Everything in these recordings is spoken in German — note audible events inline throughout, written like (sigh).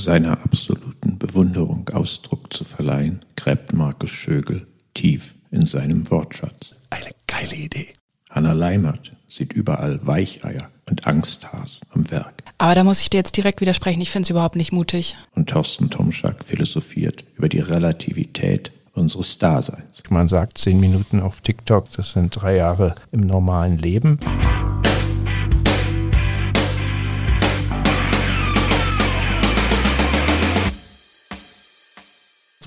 seiner absoluten Bewunderung Ausdruck zu verleihen, gräbt Markus Schögel tief in seinem Wortschatz. Eine geile Idee. Hanna Leimert sieht überall Weicheier und Angsthasen am Werk. Aber da muss ich dir jetzt direkt widersprechen. Ich finde es überhaupt nicht mutig. Und Thorsten Tomschak philosophiert über die Relativität unseres Daseins. Man sagt zehn Minuten auf TikTok, das sind drei Jahre im normalen Leben.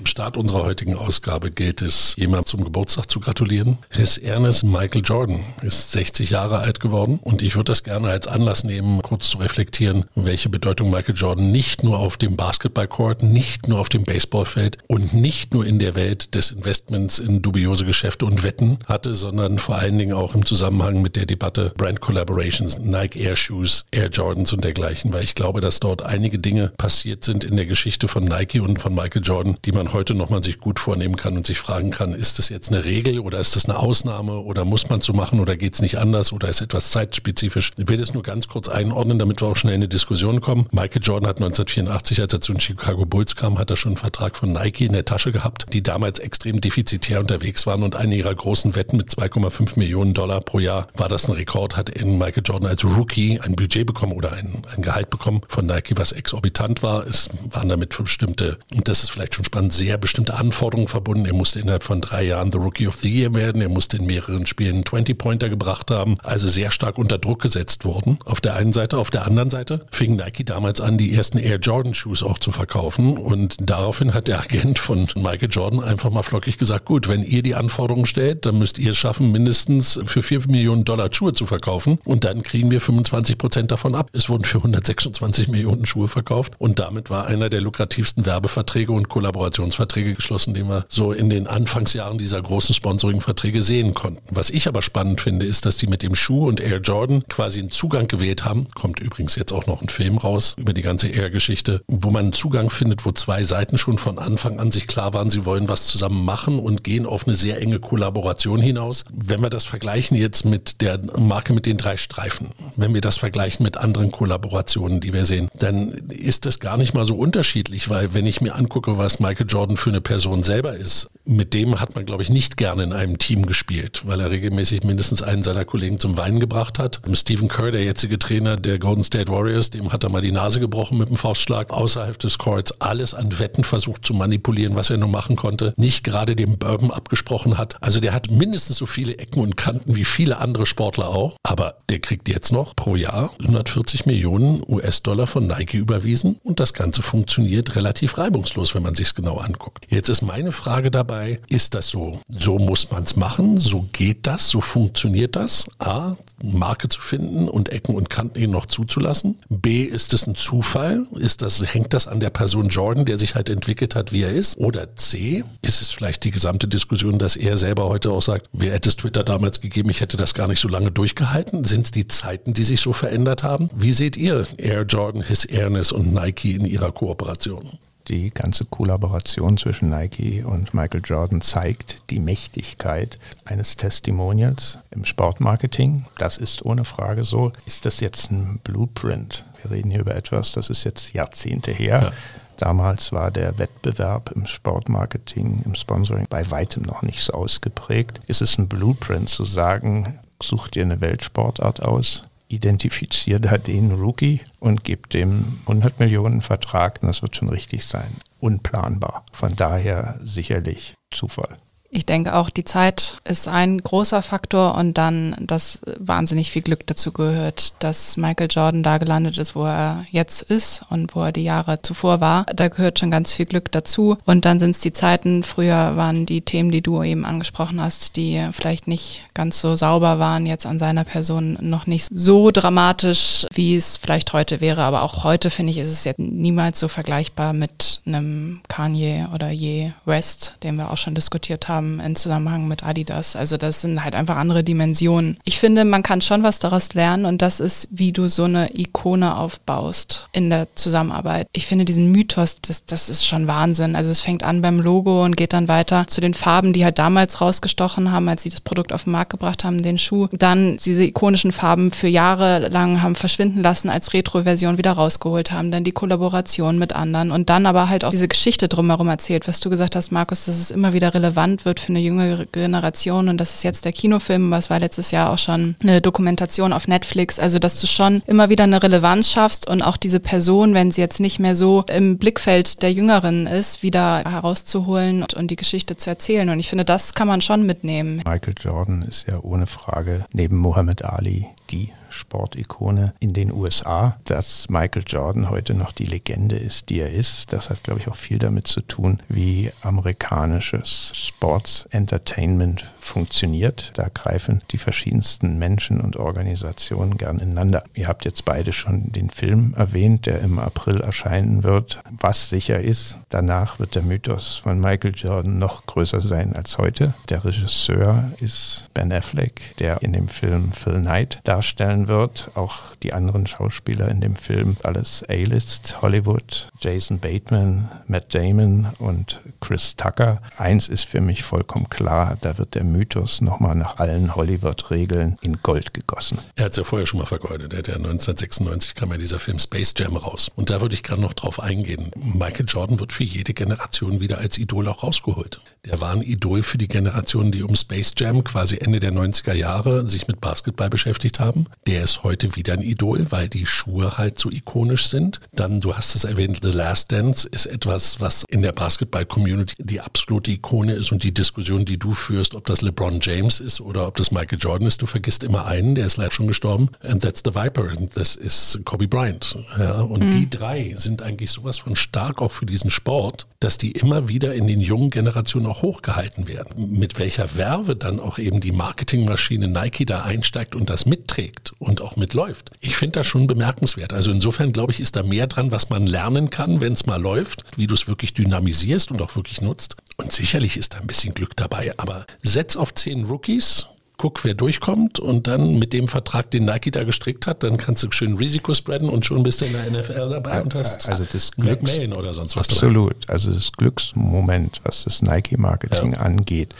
Start unserer heutigen Ausgabe gilt es, jemandem zum Geburtstag zu gratulieren. His Ernest Michael Jordan ist 60 Jahre alt geworden und ich würde das gerne als Anlass nehmen, kurz zu reflektieren, welche Bedeutung Michael Jordan nicht nur auf dem Basketballcourt, nicht nur auf dem Baseballfeld und nicht nur in der Welt des Investments in dubiose Geschäfte und Wetten hatte, sondern vor allen Dingen auch im Zusammenhang mit der Debatte Brand Collaborations, Nike Air Shoes, Air Jordans und dergleichen, weil ich glaube, dass dort einige Dinge passiert sind in der Geschichte von Nike und von Michael Jordan, die man heute noch man sich gut vornehmen kann und sich fragen kann, ist das jetzt eine Regel oder ist das eine Ausnahme oder muss man so machen oder geht es nicht anders oder ist etwas zeitspezifisch? Ich will das nur ganz kurz einordnen, damit wir auch schnell in eine Diskussion kommen. Michael Jordan hat 1984, als er zu den Chicago Bulls kam, hat er schon einen Vertrag von Nike in der Tasche gehabt, die damals extrem defizitär unterwegs waren und eine ihrer großen Wetten mit 2,5 Millionen Dollar pro Jahr war das ein Rekord, hat in Michael Jordan als Rookie ein Budget bekommen oder ein, ein Gehalt bekommen von Nike, was exorbitant war. Es waren damit bestimmte, und das ist vielleicht schon spannend, sehr bestimmte Anforderungen verbunden. Er musste innerhalb von drei Jahren The Rookie of the Year werden. Er musste in mehreren Spielen 20-Pointer gebracht haben. Also sehr stark unter Druck gesetzt worden. Auf der einen Seite. Auf der anderen Seite fing Nike damals an, die ersten Air Jordan Shoes auch zu verkaufen. Und daraufhin hat der Agent von Michael Jordan einfach mal flockig gesagt, gut, wenn ihr die Anforderungen stellt, dann müsst ihr es schaffen, mindestens für 4 Millionen Dollar Schuhe zu verkaufen. Und dann kriegen wir 25 Prozent davon ab. Es wurden für 126 Millionen Schuhe verkauft. Und damit war einer der lukrativsten Werbeverträge und Kollaborationsverträge Verträge geschlossen, die wir so in den Anfangsjahren dieser großen Sponsoring-Verträge sehen konnten. Was ich aber spannend finde, ist, dass die mit dem Schuh und Air Jordan quasi einen Zugang gewählt haben. Kommt übrigens jetzt auch noch ein Film raus über die ganze Air-Geschichte, wo man einen Zugang findet, wo zwei Seiten schon von Anfang an sich klar waren, sie wollen was zusammen machen und gehen auf eine sehr enge Kollaboration hinaus. Wenn wir das vergleichen jetzt mit der Marke mit den drei Streifen, wenn wir das vergleichen mit anderen Kollaborationen, die wir sehen, dann ist das gar nicht mal so unterschiedlich, weil wenn ich mir angucke, was Michael Jordan für eine Person selber ist, mit dem hat man, glaube ich, nicht gerne in einem Team gespielt, weil er regelmäßig mindestens einen seiner Kollegen zum Weinen gebracht hat. Stephen Kerr, der jetzige Trainer der Golden State Warriors, dem hat er mal die Nase gebrochen mit dem Faustschlag außerhalb des Courts, alles an Wetten versucht zu manipulieren, was er nur machen konnte, nicht gerade dem Bourbon abgesprochen hat. Also der hat mindestens so viele Ecken und Kanten wie viele andere Sportler auch, aber der kriegt jetzt noch pro Jahr 140 Millionen US-Dollar von Nike überwiesen und das Ganze funktioniert relativ reibungslos, wenn man sich es genau anguckt. Jetzt ist meine Frage dabei, ist das so? So muss man es machen? So geht das? So funktioniert das? A, Marke zu finden und Ecken und Kanten noch zuzulassen? B, ist es ein Zufall? Ist das, hängt das an der Person Jordan, der sich halt entwickelt hat, wie er ist? Oder C, ist es vielleicht die gesamte Diskussion, dass er selber heute auch sagt, wer hätte es Twitter damals gegeben, ich hätte das gar nicht so lange durchgehalten? Sind es die Zeiten, die sich so verändert haben? Wie seht ihr Air Jordan, His Airness und Nike in ihrer Kooperation? Die ganze Kollaboration zwischen Nike und Michael Jordan zeigt die Mächtigkeit eines Testimonials im Sportmarketing. Das ist ohne Frage so. Ist das jetzt ein Blueprint? Wir reden hier über etwas, das ist jetzt Jahrzehnte her. Ja. Damals war der Wettbewerb im Sportmarketing, im Sponsoring bei weitem noch nicht so ausgeprägt. Ist es ein Blueprint zu sagen, such dir eine Weltsportart aus, identifiziere da den Rookie und gebe dem 100 Millionen Vertrag. Das wird schon richtig sein. Unplanbar. Von daher sicherlich Zufall. Ich denke auch, die Zeit ist ein großer Faktor und dann, dass wahnsinnig viel Glück dazu gehört, dass Michael Jordan da gelandet ist, wo er jetzt ist und wo er die Jahre zuvor war. Da gehört schon ganz viel Glück dazu. Und dann sind es die Zeiten, früher waren die Themen, die du eben angesprochen hast, die vielleicht nicht ganz so sauber waren, jetzt an seiner Person noch nicht so dramatisch, wie es vielleicht heute wäre. Aber auch heute, finde ich, ist es jetzt niemals so vergleichbar mit einem Kanye oder Je West, den wir auch schon diskutiert haben haben im Zusammenhang mit Adidas. Also das sind halt einfach andere Dimensionen. Ich finde, man kann schon was daraus lernen und das ist, wie du so eine Ikone aufbaust in der Zusammenarbeit. Ich finde diesen Mythos, das, das ist schon Wahnsinn. Also es fängt an beim Logo und geht dann weiter zu den Farben, die halt damals rausgestochen haben, als sie das Produkt auf den Markt gebracht haben, den Schuh. Dann diese ikonischen Farben für Jahre lang haben verschwinden lassen, als Retro-Version wieder rausgeholt haben. Dann die Kollaboration mit anderen und dann aber halt auch diese Geschichte drumherum erzählt, was du gesagt hast, Markus, dass es immer wieder relevant wird für eine jüngere Generation und das ist jetzt der Kinofilm, was war letztes Jahr auch schon eine Dokumentation auf Netflix. Also dass du schon immer wieder eine Relevanz schaffst und auch diese Person, wenn sie jetzt nicht mehr so im Blickfeld der Jüngeren ist, wieder herauszuholen und, und die Geschichte zu erzählen. Und ich finde, das kann man schon mitnehmen. Michael Jordan ist ja ohne Frage neben Muhammad Ali die Sportikone in den USA. Dass Michael Jordan heute noch die Legende ist, die er ist, das hat, glaube ich, auch viel damit zu tun, wie amerikanisches Sports Entertainment funktioniert. Da greifen die verschiedensten Menschen und Organisationen gern ineinander. Ihr habt jetzt beide schon den Film erwähnt, der im April erscheinen wird. Was sicher ist, danach wird der Mythos von Michael Jordan noch größer sein als heute. Der Regisseur ist Ben Affleck, der in dem Film Phil Knight darstellen wird. Auch die anderen Schauspieler in dem Film, alles A-List, Hollywood, Jason Bateman, Matt Damon und Chris Tucker. Eins ist für mich vollkommen klar, da wird der Mythos nochmal nach allen Hollywood-Regeln in Gold gegossen. Er hat es ja vorher schon mal vergeudet. Er hat ja 1996 kam ja dieser Film Space Jam raus. Und da würde ich gerade noch drauf eingehen. Michael Jordan wird für jede Generation wieder als Idol auch rausgeholt. Der war ein Idol für die Generation, die um Space Jam quasi Ende der 90er Jahre sich mit Basketball beschäftigt haben. Der ist heute wieder ein Idol, weil die Schuhe halt so ikonisch sind. Dann, du hast es erwähnt, The Last Dance ist etwas, was in der Basketball-Community die absolute Ikone ist und die Diskussion, die du führst, ob das LeBron James ist oder ob das Michael Jordan ist, du vergisst immer einen, der ist leider schon gestorben. And that's the Viper. Und das ist Kobe Bryant. Ja, und mhm. die drei sind eigentlich sowas von stark auch für diesen Sport, dass die immer wieder in den jungen Generationen auch hochgehalten werden. Mit welcher Werbe dann auch eben die Marketingmaschine Nike da einsteigt und das mitträgt und auch mitläuft. Ich finde das schon bemerkenswert. Also insofern glaube ich, ist da mehr dran, was man lernen kann, wenn es mal läuft, wie du es wirklich dynamisierst und auch wirklich nutzt. Und sicherlich ist da ein bisschen Glück dabei, aber setz auf zehn Rookies guck, wer durchkommt und dann mit dem Vertrag, den Nike da gestrickt hat, dann kannst du schön Risiko spreaden und schon bist du in der NFL dabei und hast also das Glücks, oder sonst was. Absolut. Dabei. Also das Glücksmoment, was das Nike-Marketing ja. angeht,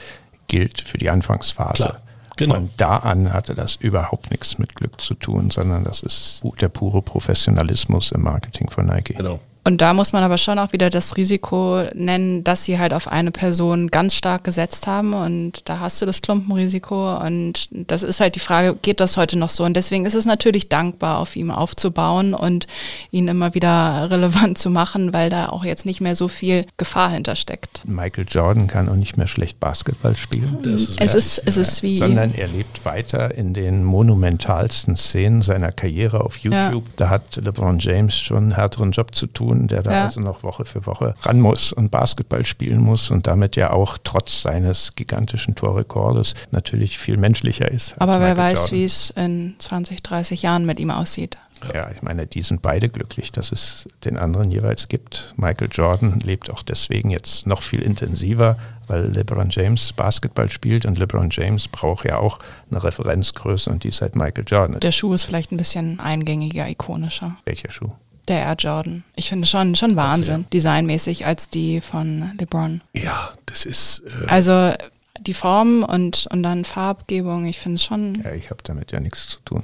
gilt für die Anfangsphase. Klar. Genau. Von da an hatte das überhaupt nichts mit Glück zu tun, sondern das ist der pure Professionalismus im Marketing von Nike. Genau. Und da muss man aber schon auch wieder das Risiko nennen, dass sie halt auf eine Person ganz stark gesetzt haben und da hast du das Klumpenrisiko und das ist halt die Frage, geht das heute noch so? Und deswegen ist es natürlich dankbar, auf ihm aufzubauen und ihn immer wieder (laughs) relevant zu machen, weil da auch jetzt nicht mehr so viel Gefahr hintersteckt. Michael Jordan kann auch nicht mehr schlecht Basketball spielen. Ist es, ist, es ist wie... Sondern er lebt weiter in den monumentalsten Szenen seiner Karriere auf YouTube. Ja. Da hat LeBron James schon einen härteren Job zu tun der da ja. also noch Woche für Woche ran muss und Basketball spielen muss und damit ja auch trotz seines gigantischen Torrekordes natürlich viel menschlicher ist. Aber wer weiß, wie es in 20, 30 Jahren mit ihm aussieht. Ja, ich meine, die sind beide glücklich, dass es den anderen jeweils gibt. Michael Jordan lebt auch deswegen jetzt noch viel intensiver, weil LeBron James Basketball spielt und LeBron James braucht ja auch eine Referenzgröße und die ist halt Michael Jordan. Der Schuh ist vielleicht ein bisschen eingängiger, ikonischer. Welcher Schuh? Der Air Jordan. Ich finde schon, schon Wahnsinn, designmäßig, als die von LeBron. Ja, das ist. Äh also die Form und, und dann Farbgebung, ich finde schon. Ja, ich habe damit ja nichts zu tun.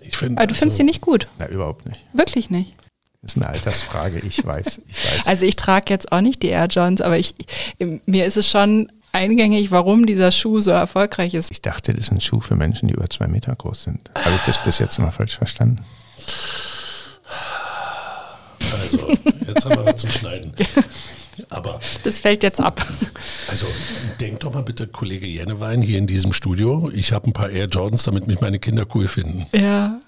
Ich find, Aber du also, findest die nicht gut? Na, überhaupt nicht. Wirklich nicht? Das ist eine Altersfrage, ich weiß. Ich weiß. (laughs) Also ich trage jetzt auch nicht die Air Jordans, aber ich, mir ist es schon eingängig, warum dieser Schuh so erfolgreich ist. Ich dachte, das ist ein Schuh für Menschen, die über zwei Meter groß sind. Habe ich das bis jetzt mal falsch verstanden? Also, jetzt haben wir was zum Schneiden. (laughs) Aber das fällt jetzt ab. Also denk doch mal bitte, Kollege Jennewein hier in diesem Studio. Ich habe ein paar Air Jordans, damit mich meine Kinder cool finden. Ja.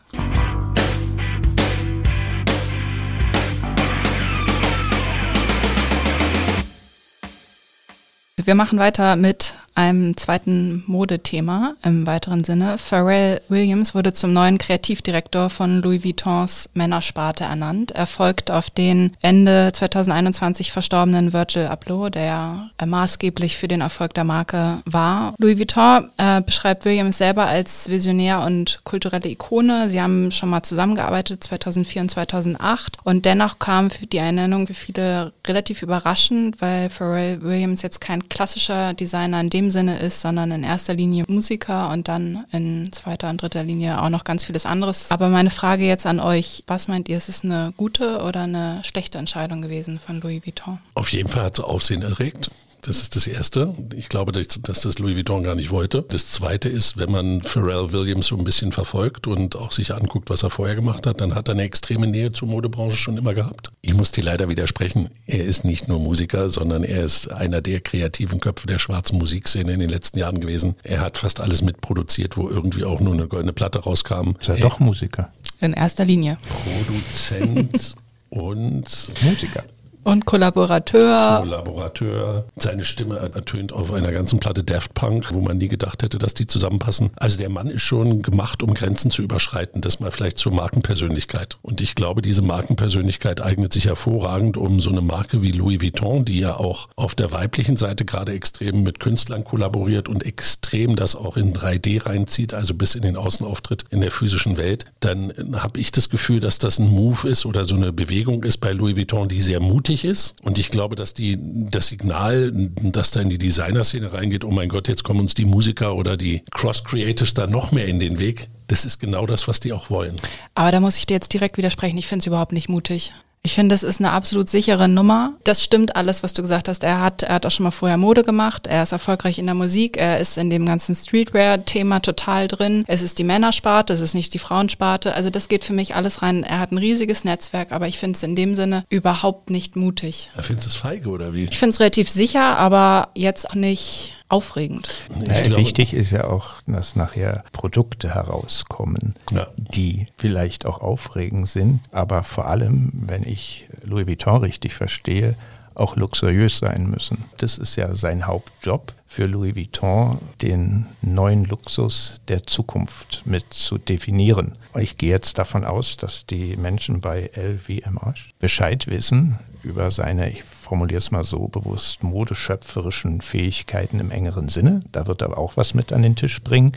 Wir machen weiter mit einem zweiten Modethema im weiteren Sinne. Pharrell Williams wurde zum neuen Kreativdirektor von Louis Vuittons Männersparte ernannt. Er folgt auf den Ende 2021 verstorbenen Virgil Abloh, der maßgeblich für den Erfolg der Marke war. Louis Vuitton äh, beschreibt Williams selber als Visionär und kulturelle Ikone. Sie haben schon mal zusammengearbeitet 2004 und 2008 und dennoch kam die Ernennung für viele relativ überraschend, weil Pharrell Williams jetzt kein klassischer Designer in dem dem Sinne ist, sondern in erster Linie Musiker und dann in zweiter und dritter Linie auch noch ganz vieles anderes. Aber meine Frage jetzt an euch, was meint ihr, ist es eine gute oder eine schlechte Entscheidung gewesen von Louis Vuitton? Auf jeden Fall hat es Aufsehen erregt. Das ist das Erste. Ich glaube, dass, das Louis Vuitton gar nicht wollte. Das Zweite ist, wenn man Pharrell Williams so ein bisschen verfolgt und auch sich anguckt, was er vorher gemacht hat, dann hat er eine extreme Nähe zur Modebranche schon immer gehabt. Ich muss dir leider widersprechen. Er ist nicht nur Musiker, sondern er ist einer der kreativen Köpfe der schwarzen Musikszene in den letzten Jahren gewesen. Er hat fast alles mitproduziert, wo irgendwie auch nur eine goldene Platte rauskam. Ist er doch Musiker? In erster Linie. Produzent (laughs) und Musiker. Und Kollaborateur. Kollaborateur. Seine Stimme ertönt auf einer ganzen Platte Daft Punk, wo man nie gedacht hätte, dass die zusammenpassen. Also der Mann ist schon gemacht, um Grenzen zu überschreiten. Das mal vielleicht zur Markenpersönlichkeit. Und ich glaube, diese Markenpersönlichkeit eignet sich hervorragend, um so eine Marke wie Louis Vuitton, die ja auch auf der weiblichen Seite gerade extrem mit Künstlern kollaboriert und extrem das auch in 3D reinzieht, also bis in den Außenauftritt in der physischen Welt, dann habe ich das Gefühl, dass das ein Move ist oder so eine Bewegung ist bei Louis Vuitton, die sehr mutig wichtig ist. Und ich glaube, dass die, das Signal, das da in die Designer-Szene reingeht, oh mein Gott, jetzt kommen uns die Musiker oder die Cross-Creatives da noch mehr in den Weg. Das ist genau das, was die auch wollen. Aber da muss ich dir jetzt direkt widersprechen. Ich finde es überhaupt nicht mutig. Ich finde, das ist eine absolut sichere Nummer. Das stimmt alles, was du gesagt hast. Er hat, er hat auch schon mal vorher Mode gemacht. Er ist erfolgreich in der Musik. Er ist in dem ganzen Streetwear-Thema total drin. Es ist die Männersparte, es ist nicht die Frauensparte. Also das geht für mich alles rein. Er hat ein riesiges Netzwerk, aber ich finde es in dem Sinne überhaupt nicht mutig. Er findet es feige oder wie? Ich finde es relativ sicher, aber jetzt auch nicht aufregend. Ja, glaube, wichtig ist ja auch, dass nachher Produkte herauskommen, ja. die vielleicht auch aufregend sind, aber vor allem, wenn ich Louis Vuitton richtig verstehe, auch luxuriös sein müssen. Das ist ja sein Hauptjob für Louis Vuitton, den neuen Luxus der Zukunft mit zu definieren. Ich gehe jetzt davon aus, dass die Menschen bei LVMH Bescheid wissen über seine, ich formuliere es mal so bewusst, modeschöpferischen Fähigkeiten im engeren Sinne. Da wird er auch was mit an den Tisch bringen.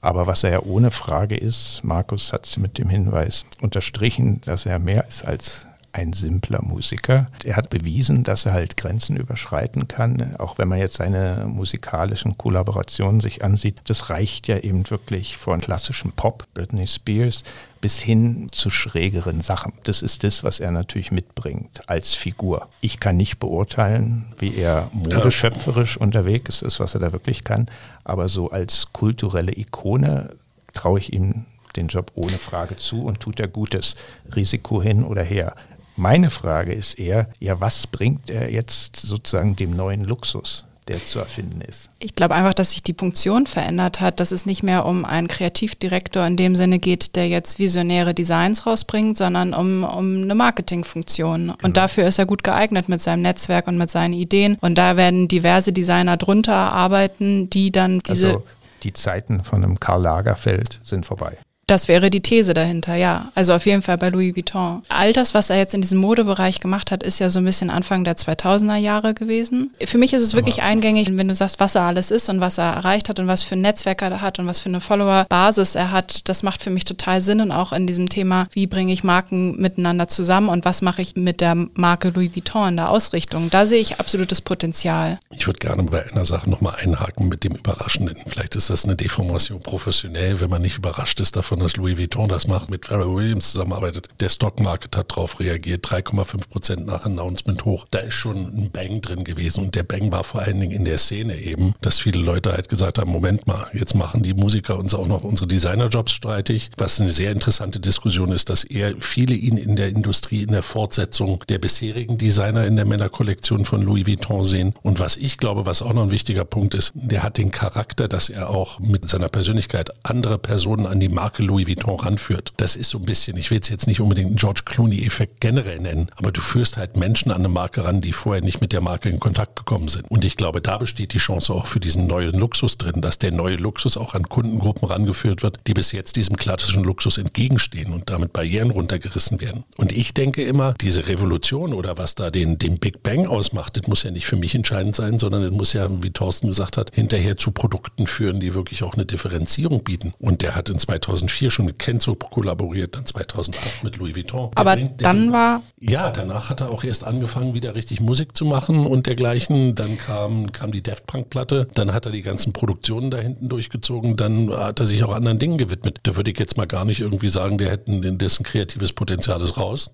Aber was er ja ohne Frage ist, Markus hat es mit dem Hinweis unterstrichen, dass er mehr ist als ein simpler Musiker. Er hat bewiesen, dass er halt Grenzen überschreiten kann, auch wenn man jetzt seine musikalischen Kollaborationen sich ansieht. Das reicht ja eben wirklich von klassischem Pop, Britney Spears, bis hin zu schrägeren Sachen. Das ist das, was er natürlich mitbringt als Figur. Ich kann nicht beurteilen, wie er modeschöpferisch unterwegs ist, was er da wirklich kann, aber so als kulturelle Ikone traue ich ihm den Job ohne Frage zu und tut er Gutes, Risiko hin oder her. Meine Frage ist eher, ja, was bringt er jetzt sozusagen dem neuen Luxus? der zu erfinden ist. Ich glaube einfach, dass sich die Funktion verändert hat, dass es nicht mehr um einen Kreativdirektor in dem Sinne geht, der jetzt visionäre Designs rausbringt, sondern um, um eine Marketingfunktion. Genau. Und dafür ist er gut geeignet mit seinem Netzwerk und mit seinen Ideen. Und da werden diverse Designer drunter arbeiten, die dann diese. Also die Zeiten von einem Karl Lagerfeld sind vorbei. Das wäre die These dahinter, ja. Also auf jeden Fall bei Louis Vuitton. All das, was er jetzt in diesem Modebereich gemacht hat, ist ja so ein bisschen Anfang der 2000er Jahre gewesen. Für mich ist es wirklich Aber eingängig, wenn du sagst, was er alles ist und was er erreicht hat und was für ein Netzwerk er hat und was für eine Follower-Basis er hat. Das macht für mich total Sinn und auch in diesem Thema, wie bringe ich Marken miteinander zusammen und was mache ich mit der Marke Louis Vuitton in der Ausrichtung. Da sehe ich absolutes Potenzial. Ich würde gerne bei einer Sache nochmal einhaken mit dem Überraschenden. Vielleicht ist das eine Deformation professionell, wenn man nicht überrascht ist davon, davon, dass Louis Vuitton das macht, mit Pharrell Williams zusammenarbeitet. Der Stockmarket hat darauf reagiert, 3,5 Prozent nach Announcement hoch. Da ist schon ein Bang drin gewesen und der Bang war vor allen Dingen in der Szene eben, dass viele Leute halt gesagt haben, Moment mal, jetzt machen die Musiker uns auch noch unsere Designerjobs streitig, was eine sehr interessante Diskussion ist, dass eher viele ihn in der Industrie in der Fortsetzung der bisherigen Designer in der Männerkollektion von Louis Vuitton sehen. Und was ich glaube, was auch noch ein wichtiger Punkt ist, der hat den Charakter, dass er auch mit seiner Persönlichkeit andere Personen an die Marke Louis Vuitton ranführt. Das ist so ein bisschen, ich will es jetzt nicht unbedingt einen George Clooney-Effekt generell nennen, aber du führst halt Menschen an eine Marke ran, die vorher nicht mit der Marke in Kontakt gekommen sind. Und ich glaube, da besteht die Chance auch für diesen neuen Luxus drin, dass der neue Luxus auch an Kundengruppen rangeführt wird, die bis jetzt diesem klassischen Luxus entgegenstehen und damit Barrieren runtergerissen werden. Und ich denke immer, diese Revolution oder was da den, den Big Bang ausmacht, das muss ja nicht für mich entscheidend sein, sondern es muss ja, wie Thorsten gesagt hat, hinterher zu Produkten führen, die wirklich auch eine Differenzierung bieten. Und der hat in 2004 schon mit Kenzo kollaboriert, dann 2008 mit Louis Vuitton. Der Aber bringt, dann war... Ja, danach hat er auch erst angefangen, wieder richtig Musik zu machen und dergleichen. Dann kam, kam die Daft Punk-Platte, dann hat er die ganzen Produktionen da hinten durchgezogen, dann hat er sich auch anderen Dingen gewidmet. Da würde ich jetzt mal gar nicht irgendwie sagen, der hätten dessen kreatives Potenzial ist raus,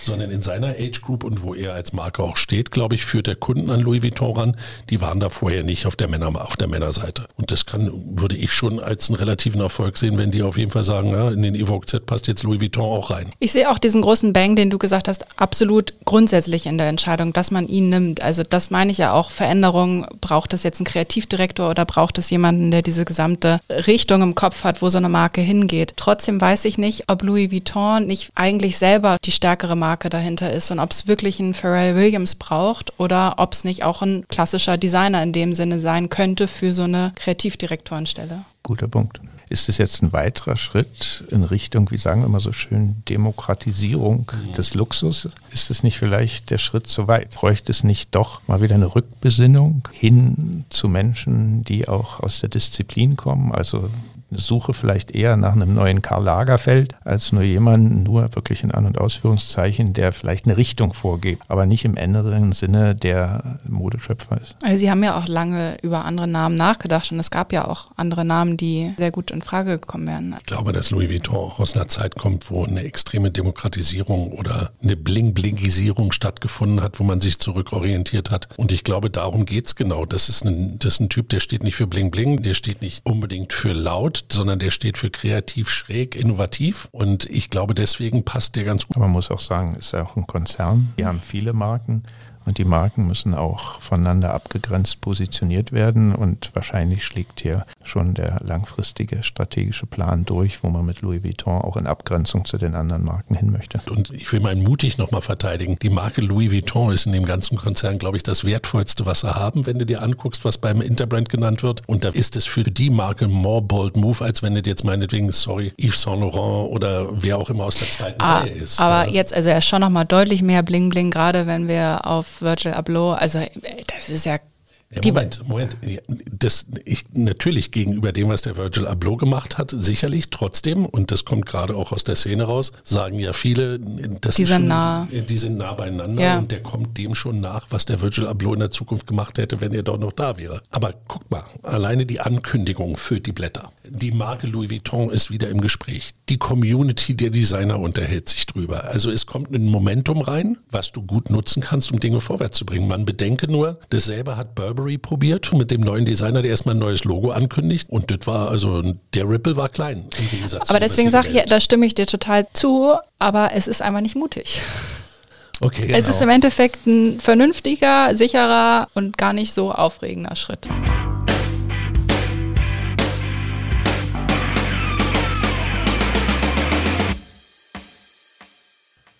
sondern in seiner Age Group und wo er als Marke auch steht, glaube ich, führt der Kunden an Louis Vuitton ran. Die waren da vorher nicht auf der Männer, auf der Männerseite. Und das kann, würde ich schon als einen relativen Erfolg sehen, wenn die auf jeden Fall sagen, ja, in den Evoque Z passt jetzt Louis Vuitton auch rein. Ich sehe auch diesen großen Bang, den du gesagt hast, absolut grundsätzlich in der Entscheidung, dass man ihn nimmt. Also das meine ich ja auch, Veränderung, braucht es jetzt einen Kreativdirektor oder braucht es jemanden, der diese gesamte Richtung im Kopf hat, wo so eine Marke hingeht. Trotzdem weiß ich nicht, ob Louis Vuitton nicht eigentlich selber die stärkere Marke dahinter ist und ob es wirklich einen Pharrell Williams braucht oder ob es nicht auch ein klassischer Designer in dem Sinne sein könnte für so eine Kreativdirektorenstelle. Guter Punkt. Ist es jetzt ein weiterer Schritt in Richtung, wie sagen wir mal so schön, Demokratisierung mhm. des Luxus? Ist es nicht vielleicht der Schritt zu weit? Bräuchte es nicht doch mal wieder eine Rückbesinnung hin zu Menschen, die auch aus der Disziplin kommen? Also suche vielleicht eher nach einem neuen Karl Lagerfeld als nur jemanden, nur wirklich in An- und Ausführungszeichen, der vielleicht eine Richtung vorgibt, aber nicht im inneren Sinne der Modeschöpfer ist. Also Sie haben ja auch lange über andere Namen nachgedacht und es gab ja auch andere Namen, die sehr gut in Frage gekommen wären. Ich glaube, dass Louis Vuitton auch aus einer Zeit kommt, wo eine extreme Demokratisierung oder eine Bling-Blingisierung stattgefunden hat, wo man sich zurückorientiert hat. Und ich glaube, darum geht es genau. Das ist, ein, das ist ein Typ, der steht nicht für Bling-Bling, der steht nicht unbedingt für laut, sondern der steht für kreativ, schräg, innovativ. Und ich glaube, deswegen passt der ganz gut. Man muss auch sagen, ist ja auch ein Konzern. Die haben viele Marken. Und die Marken müssen auch voneinander abgegrenzt positioniert werden. Und wahrscheinlich schlägt hier schon der langfristige strategische Plan durch, wo man mit Louis Vuitton auch in Abgrenzung zu den anderen Marken hin möchte. Und ich will meinen mutig nochmal verteidigen. Die Marke Louis Vuitton ist in dem ganzen Konzern, glaube ich, das wertvollste, was sie haben, wenn du dir anguckst, was beim Interbrand genannt wird. Und da ist es für die Marke more bold move, als wenn du jetzt meinetwegen, sorry, Yves Saint Laurent oder wer auch immer aus der zweiten ah, Reihe ist. Aber ja. jetzt, also er ist schon nochmal deutlich mehr Bling Bling, gerade wenn wir auf Virgil Abloh, also das ist ja ja, Moment, Moment. Das, ich, natürlich gegenüber dem, was der Virgil Abloh gemacht hat, sicherlich trotzdem, und das kommt gerade auch aus der Szene raus, sagen ja viele, das die sind schon, nah. Die sind nah beieinander ja. und der kommt dem schon nach, was der Virgil Abloh in der Zukunft gemacht hätte, wenn er doch noch da wäre. Aber guck mal, alleine die Ankündigung füllt die Blätter. Die Marke Louis Vuitton ist wieder im Gespräch. Die Community der Designer unterhält sich drüber. Also es kommt ein Momentum rein, was du gut nutzen kannst, um Dinge vorwärts zu bringen. Man bedenke nur, dasselbe hat Burberry probiert mit dem neuen Designer, der erstmal ein neues Logo ankündigt. Und das war, also der Ripple war klein im Gegensatz Aber deswegen sage ich, da stimme ich dir total zu, aber es ist einfach nicht mutig. Okay, es ist genau. im Endeffekt ein vernünftiger, sicherer und gar nicht so aufregender Schritt.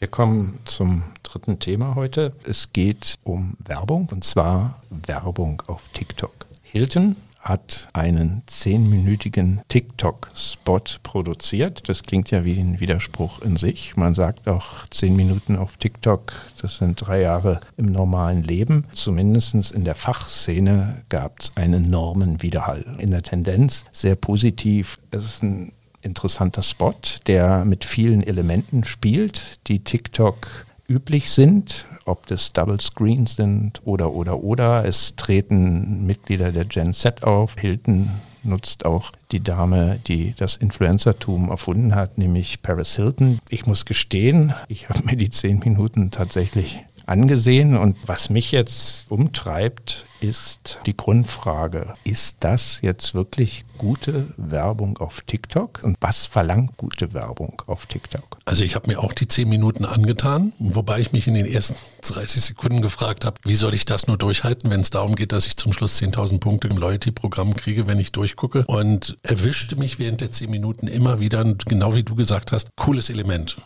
Wir kommen zum dritten Thema heute. Es geht um Werbung und zwar Werbung auf TikTok. Hilton hat einen zehnminütigen TikTok-Spot produziert. Das klingt ja wie ein Widerspruch in sich. Man sagt auch zehn Minuten auf TikTok, das sind drei Jahre im normalen Leben. Zumindest in der Fachszene gab es einen enormen Widerhall. In der Tendenz sehr positiv. Es ist ein interessanter Spot, der mit vielen Elementen spielt, die TikTok üblich sind, ob das Double Screens sind oder oder oder. Es treten Mitglieder der Gen Z auf. Hilton nutzt auch die Dame, die das Influencertum erfunden hat, nämlich Paris Hilton. Ich muss gestehen, ich habe mir die zehn Minuten tatsächlich angesehen. Und was mich jetzt umtreibt, ist die Grundfrage, ist das jetzt wirklich gute Werbung auf TikTok? Und was verlangt gute Werbung auf TikTok? Also ich habe mir auch die 10 Minuten angetan, wobei ich mich in den ersten 30 Sekunden gefragt habe, wie soll ich das nur durchhalten, wenn es darum geht, dass ich zum Schluss 10.000 Punkte im Loyalty-Programm kriege, wenn ich durchgucke. Und erwischte mich während der 10 Minuten immer wieder, genau wie du gesagt hast, cooles Element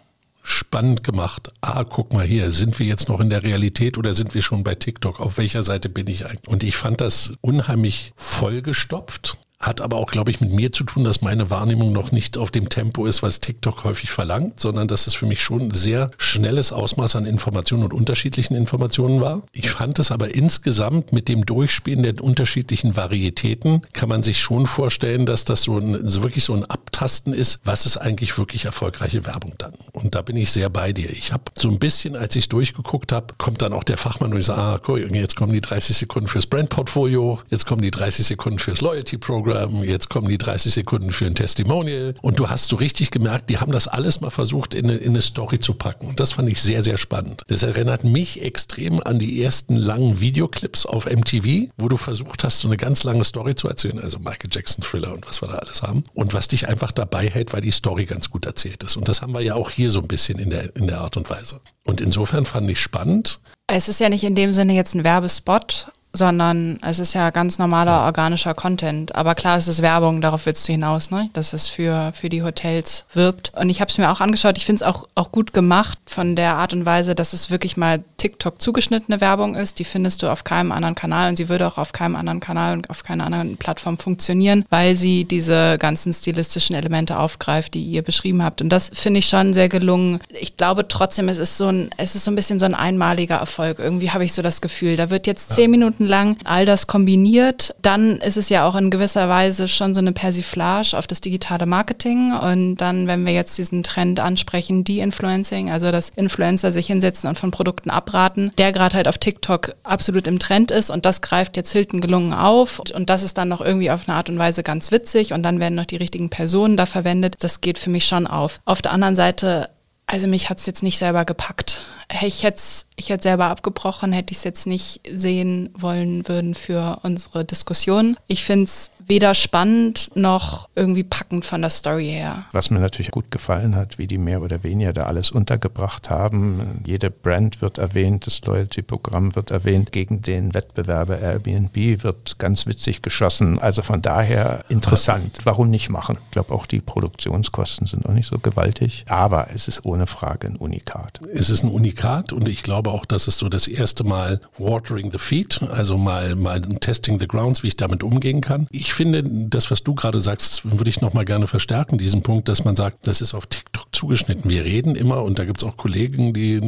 spannend gemacht. Ah, guck mal hier, sind wir jetzt noch in der Realität oder sind wir schon bei TikTok? Auf welcher Seite bin ich eigentlich? Und ich fand das unheimlich vollgestopft. Hat aber auch, glaube ich, mit mir zu tun, dass meine Wahrnehmung noch nicht auf dem Tempo ist, was TikTok häufig verlangt, sondern dass es für mich schon ein sehr schnelles Ausmaß an Informationen und unterschiedlichen Informationen war. Ich fand es aber insgesamt mit dem Durchspielen der unterschiedlichen Varietäten kann man sich schon vorstellen, dass das so, ein, so wirklich so ein Abtasten ist, was ist eigentlich wirklich erfolgreiche Werbung dann. Und da bin ich sehr bei dir. Ich habe so ein bisschen, als ich durchgeguckt habe, kommt dann auch der Fachmann und ich sage, ah, cool, jetzt kommen die 30 Sekunden fürs Brandportfolio, jetzt kommen die 30 Sekunden fürs Loyalty-Programm Instagram, jetzt kommen die 30 Sekunden für ein Testimonial. Und du hast so richtig gemerkt, die haben das alles mal versucht, in eine, in eine Story zu packen. Und das fand ich sehr, sehr spannend. Das erinnert mich extrem an die ersten langen Videoclips auf MTV, wo du versucht hast, so eine ganz lange Story zu erzählen. Also Michael Jackson Thriller und was wir da alles haben. Und was dich einfach dabei hält, weil die Story ganz gut erzählt ist. Und das haben wir ja auch hier so ein bisschen in der, in der Art und Weise. Und insofern fand ich spannend. Es ist ja nicht in dem Sinne jetzt ein Werbespot, sondern es ist ja ganz normaler organischer Content. Aber klar, es ist Werbung, darauf willst du hinaus, ne? dass es für, für die Hotels wirbt. Und ich habe es mir auch angeschaut, ich finde es auch, auch gut gemacht von der Art und Weise, dass es wirklich mal TikTok zugeschnittene Werbung ist. Die findest du auf keinem anderen Kanal und sie würde auch auf keinem anderen Kanal und auf keiner anderen Plattform funktionieren, weil sie diese ganzen stilistischen Elemente aufgreift, die ihr beschrieben habt. Und das finde ich schon sehr gelungen. Ich glaube trotzdem, es ist so ein, es ist so ein bisschen so ein einmaliger Erfolg. Irgendwie habe ich so das Gefühl, da wird jetzt zehn Minuten Minuten lang all das kombiniert, dann ist es ja auch in gewisser Weise schon so eine Persiflage auf das digitale Marketing. Und dann, wenn wir jetzt diesen Trend ansprechen, De-Influencing, also dass Influencer sich hinsetzen und von Produkten abraten, der gerade halt auf TikTok absolut im Trend ist und das greift jetzt Hilton gelungen auf. Und das ist dann noch irgendwie auf eine Art und Weise ganz witzig und dann werden noch die richtigen Personen da verwendet. Das geht für mich schon auf. Auf der anderen Seite also mich hat es jetzt nicht selber gepackt. Ich hätte ich hätte selber abgebrochen, hätte ich es jetzt nicht sehen wollen würden für unsere Diskussion. Ich finde es weder spannend noch irgendwie packend von der Story her. Was mir natürlich gut gefallen hat, wie die mehr oder weniger da alles untergebracht haben. Jede Brand wird erwähnt, das Loyalty-Programm wird erwähnt, gegen den Wettbewerber Airbnb wird ganz witzig geschossen. Also von daher interessant. Warum nicht machen? Ich glaube, auch die Produktionskosten sind auch nicht so gewaltig, aber es ist ohne Frage ein Unikat. Es ist ein Unikat und ich glaube auch, dass es so das erste Mal Watering the Feet, also mal, mal Testing the Grounds, wie ich damit umgehen kann. Ich finde, das, was du gerade sagst, würde ich nochmal gerne verstärken, diesen Punkt, dass man sagt, das ist auf TikTok zugeschnitten. Wir reden immer, und da gibt es auch Kollegen, die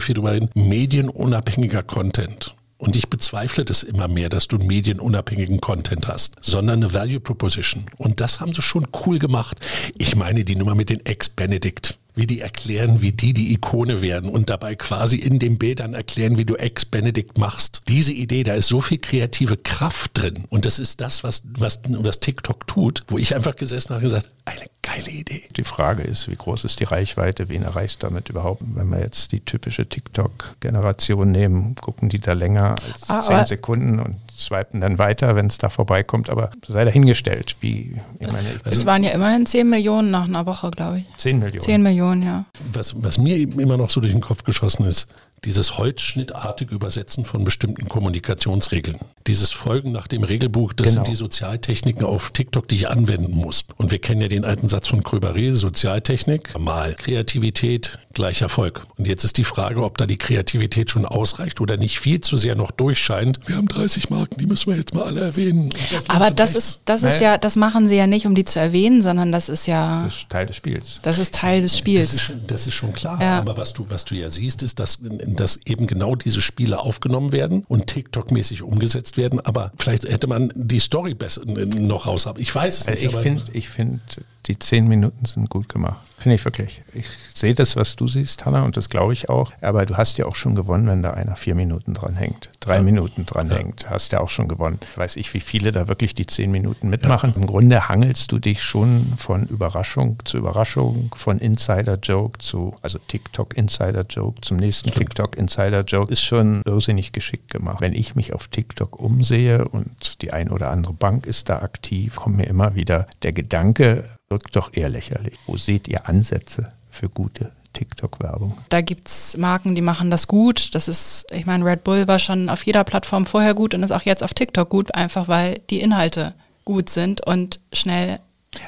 viel drüber reden, medienunabhängiger Content. Und ich bezweifle das immer mehr, dass du medienunabhängigen Content hast, sondern eine Value Proposition. Und das haben sie schon cool gemacht. Ich meine die Nummer mit den Ex-Benedict wie die erklären, wie die die Ikone werden und dabei quasi in den Bildern erklären, wie du Ex-Benedict machst. Diese Idee, da ist so viel kreative Kraft drin und das ist das, was, was, was TikTok tut, wo ich einfach gesessen habe und gesagt, eine geile Idee. Die Frage ist, wie groß ist die Reichweite, wen erreichst du damit überhaupt? Wenn wir jetzt die typische TikTok-Generation nehmen, gucken die da länger als ah, zehn Sekunden und swipen dann weiter, wenn es da vorbeikommt, aber sei dahingestellt, wie, ich meine. Ich es waren ja immerhin 10 Millionen nach einer Woche, glaube ich. 10 Millionen. 10 Millionen, ja. Was, was mir immer noch so durch den Kopf geschossen ist, dieses holzschnittartige Übersetzen von bestimmten Kommunikationsregeln. Dieses Folgen nach dem Regelbuch, das genau. sind die Sozialtechniken auf TikTok, die ich anwenden muss. Und wir kennen ja den alten Satz von Kröberé, Sozialtechnik mal Kreativität gleich Erfolg. Und jetzt ist die Frage, ob da die Kreativität schon ausreicht oder nicht viel zu sehr noch durchscheint. Wir haben 30 Marken, die müssen wir jetzt mal alle erwähnen. Das Aber das ist, das ist ja, das machen sie ja nicht, um die zu erwähnen, sondern das ist ja. Das ist Teil des Spiels. Das ist Teil des Spiels. Das ist, schon, das ist schon klar. Ja. Aber was du, was du ja siehst, ist, dass, dass eben genau diese Spiele aufgenommen werden und TikTok-mäßig umgesetzt werden. Aber vielleicht hätte man die Story besser noch raus. Ich weiß es also nicht. Ich finde, ich find, die zehn Minuten sind gut gemacht. Finde ich wirklich. Ich sehe das, was du siehst, Hanna, und das glaube ich auch. Aber du hast ja auch schon gewonnen, wenn da einer vier Minuten dran hängt, drei ja. Minuten dran ja. hängt, hast ja auch schon gewonnen. Weiß ich, wie viele da wirklich die zehn Minuten mitmachen. Ja. Im Grunde hangelst du dich schon von Überraschung zu Überraschung, von Insider-Joke zu, also TikTok-Insider-Joke zum nächsten TikTok-Insider-Joke. Ist schon irrsinnig geschickt gemacht. Wenn ich mich auf TikTok umsehe und die ein oder andere Bank ist da aktiv, kommt mir immer wieder der Gedanke, wirkt doch eher lächerlich. Wo seht ihr Ansätze für gute TikTok-Werbung? Da gibt es Marken, die machen das gut. Das ist, ich meine, Red Bull war schon auf jeder Plattform vorher gut und ist auch jetzt auf TikTok gut, einfach weil die Inhalte gut sind und schnell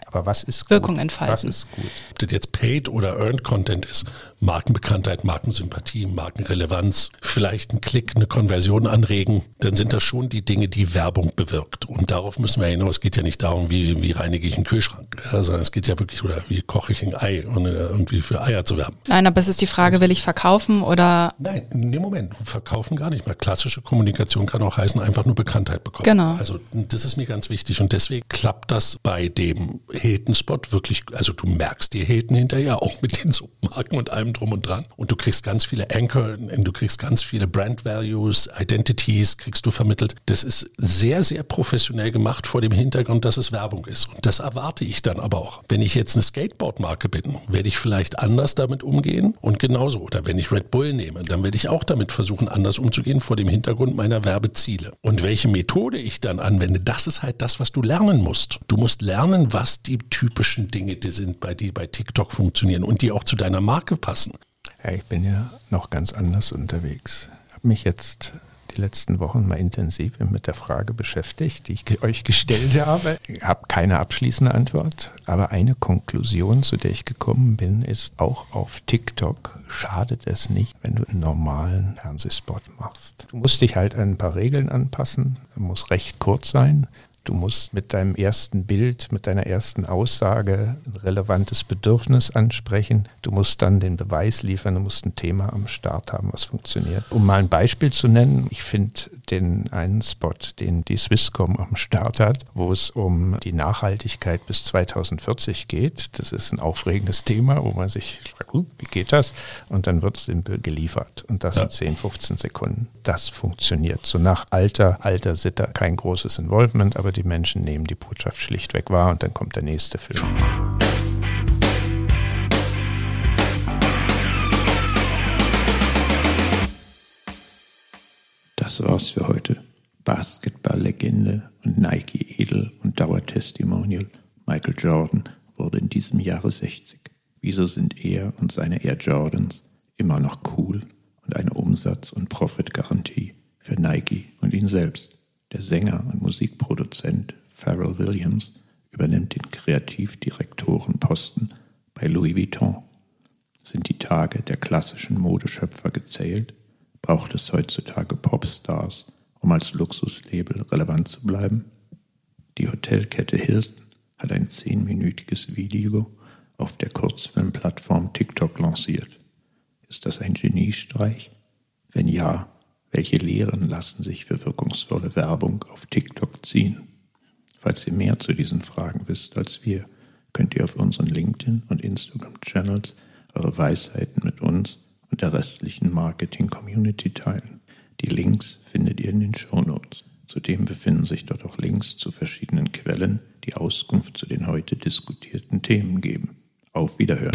aber was ist Wirkung entfalten. Was ist gut? Ob das jetzt Paid oder Earned Content ist, Markenbekanntheit, Markensympathie, Markenrelevanz, vielleicht ein Klick, eine Konversion anregen, dann sind das schon die Dinge, die Werbung bewirkt. Und darauf müssen wir hinaus. Es geht ja nicht darum, wie, wie reinige ich einen Kühlschrank, ja, sondern es geht ja wirklich, oder wie koche ich ein Ei, um irgendwie für Eier zu werben. Nein, aber es ist die Frage, will ich verkaufen oder? Nein, in dem Moment. Verkaufen gar nicht mehr. Klassische Kommunikation kann auch heißen, einfach nur Bekanntheit bekommen. Genau. Also das ist mir ganz wichtig und deswegen klappt das bei dem Hilton-Spot wirklich, also du merkst die Hilton hinterher, auch mit den Submarken und allem drum und dran. Und du kriegst ganz viele Anchor, du kriegst ganz viele Brand Values, Identities, kriegst du vermittelt. Das ist sehr, sehr professionell gemacht vor dem Hintergrund, dass es Werbung ist. Und das erwarte ich dann aber auch. Wenn ich jetzt eine Skateboard-Marke bin, werde ich vielleicht anders damit umgehen und genauso. Oder wenn ich Red Bull nehme, dann werde ich auch damit versuchen, anders umzugehen vor dem Hintergrund meiner Werbeziele. Und welche Methode ich dann anwende, das ist halt das, was du lernen musst. Du musst lernen, was die typischen Dinge die sind, bei, die bei TikTok funktionieren und die auch zu deiner Marke passen. Ja, ich bin ja noch ganz anders unterwegs. Ich habe mich jetzt die letzten Wochen mal intensiv mit der Frage beschäftigt, die ich euch gestellt habe. Ich habe keine abschließende Antwort, aber eine Konklusion, zu der ich gekommen bin, ist, auch auf TikTok schadet es nicht, wenn du einen normalen Fernsehspot machst. Du musst dich halt an ein paar Regeln anpassen, muss recht kurz sein, Du musst mit deinem ersten Bild, mit deiner ersten Aussage ein relevantes Bedürfnis ansprechen. Du musst dann den Beweis liefern, du musst ein Thema am Start haben, was funktioniert. Um mal ein Beispiel zu nennen, ich finde den einen Spot, den die Swisscom am Start hat, wo es um die Nachhaltigkeit bis 2040 geht. Das ist ein aufregendes Thema, wo man sich fragt, uh, wie geht das? Und dann wird es simpel geliefert. Und das ja. in 10, 15 Sekunden. Das funktioniert. So nach alter, alter Sitte kein großes Involvement, aber die Menschen nehmen die Botschaft schlichtweg wahr und dann kommt der nächste Film. Das war's für heute. Basketball-Legende und Nike-Edel und Dauertestimonial Michael Jordan wurde in diesem Jahre 60. Wieso sind er und seine Air Jordans immer noch cool und eine Umsatz- und Profitgarantie für Nike und ihn selbst? Der Sänger und Musikproduzent Pharrell Williams übernimmt den Kreativdirektorenposten bei Louis Vuitton. Sind die Tage der klassischen Modeschöpfer gezählt? Braucht es heutzutage Popstars, um als Luxuslabel relevant zu bleiben? Die Hotelkette Hilton hat ein zehnminütiges Video auf der Kurzfilmplattform TikTok lanciert. Ist das ein Geniestreich? Wenn ja, welche Lehren lassen sich für wirkungsvolle Werbung auf TikTok ziehen? Falls ihr mehr zu diesen Fragen wisst als wir, könnt ihr auf unseren LinkedIn und Instagram-Channels eure Weisheiten mit uns und der restlichen Marketing-Community teilen. Die Links findet ihr in den Show Notes. Zudem befinden sich dort auch Links zu verschiedenen Quellen, die Auskunft zu den heute diskutierten Themen geben. Auf Wiederhören.